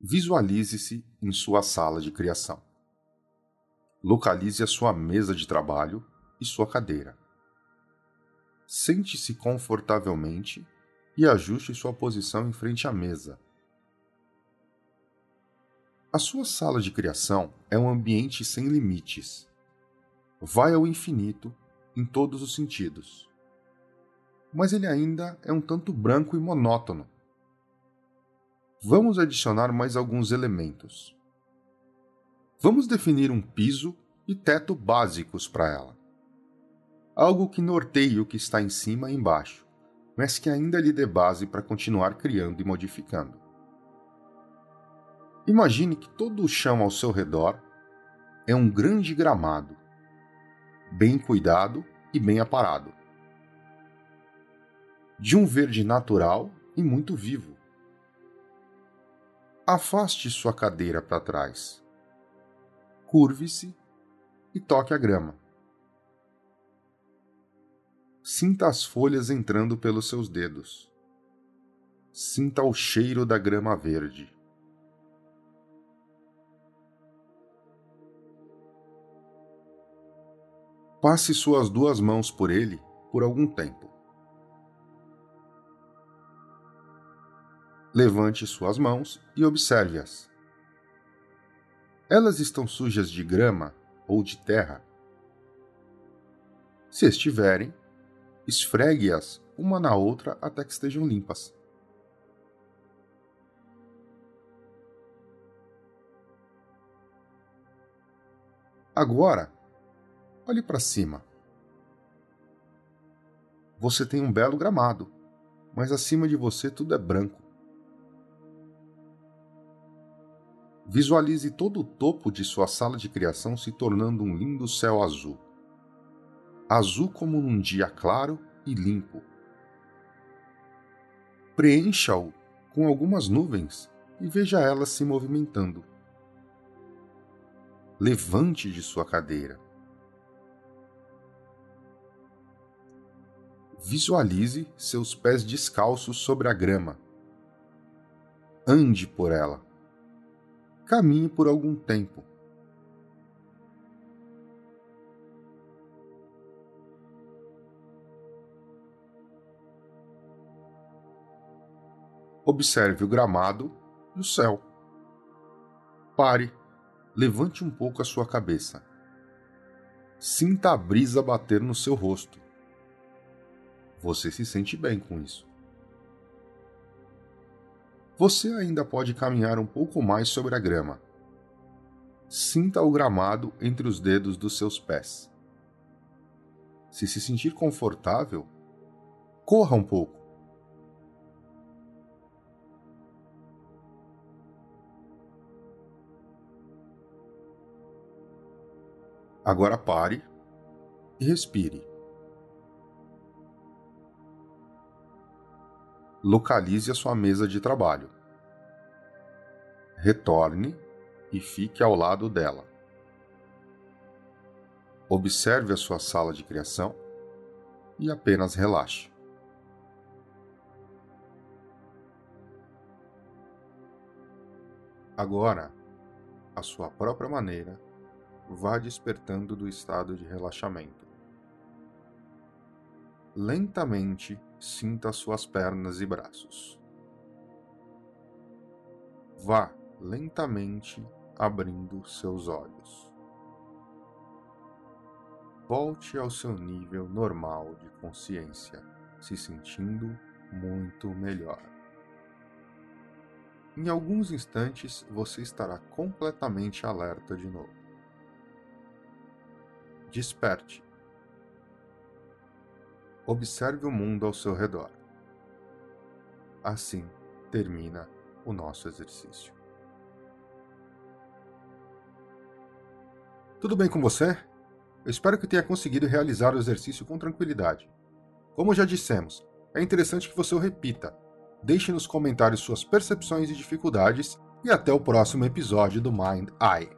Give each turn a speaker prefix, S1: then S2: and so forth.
S1: Visualize-se em sua sala de criação. Localize a sua mesa de trabalho e sua cadeira. Sente-se confortavelmente e ajuste sua posição em frente à mesa. A sua sala de criação é um ambiente sem limites. Vai ao infinito em todos os sentidos. Mas ele ainda é um tanto branco e monótono. Vamos adicionar mais alguns elementos. Vamos definir um piso e teto básicos para ela. Algo que norteie o que está em cima e embaixo mas que ainda lhe dê base para continuar criando e modificando. Imagine que todo o chão ao seu redor é um grande gramado, bem cuidado e bem aparado. De um verde natural e muito vivo. Afaste sua cadeira para trás. Curve-se e toque a grama. Sinta as folhas entrando pelos seus dedos. Sinta o cheiro da grama verde. Passe suas duas mãos por ele por algum tempo. Levante suas mãos e observe-as. Elas estão sujas de grama ou de terra? Se estiverem, Esfregue-as uma na outra até que estejam limpas. Agora, olhe para cima. Você tem um belo gramado, mas acima de você tudo é branco. Visualize todo o topo de sua sala de criação se tornando um lindo céu azul azul como num dia claro e limpo. Preencha-o com algumas nuvens e veja elas se movimentando. Levante de sua cadeira. Visualize seus pés descalços sobre a grama. Ande por ela. Caminhe por algum tempo Observe o gramado e o céu. Pare, levante um pouco a sua cabeça. Sinta a brisa bater no seu rosto. Você se sente bem com isso. Você ainda pode caminhar um pouco mais sobre a grama. Sinta o gramado entre os dedos dos seus pés. Se se sentir confortável, corra um pouco Agora pare e respire. Localize a sua mesa de trabalho. Retorne e fique ao lado dela. Observe a sua sala de criação e apenas relaxe. Agora, à sua própria maneira, vá despertando do estado de relaxamento. Lentamente sinta suas pernas e braços. Vá lentamente abrindo seus olhos. Volte ao seu nível normal de consciência, se sentindo muito melhor. Em alguns instantes você estará completamente alerta de novo desperte. Observe o mundo ao seu redor. Assim termina o nosso exercício. Tudo bem com você? Eu espero que tenha conseguido realizar o exercício com tranquilidade. Como já dissemos, é interessante que você o repita. Deixe nos comentários suas percepções e dificuldades e até o próximo episódio do Mind Eye.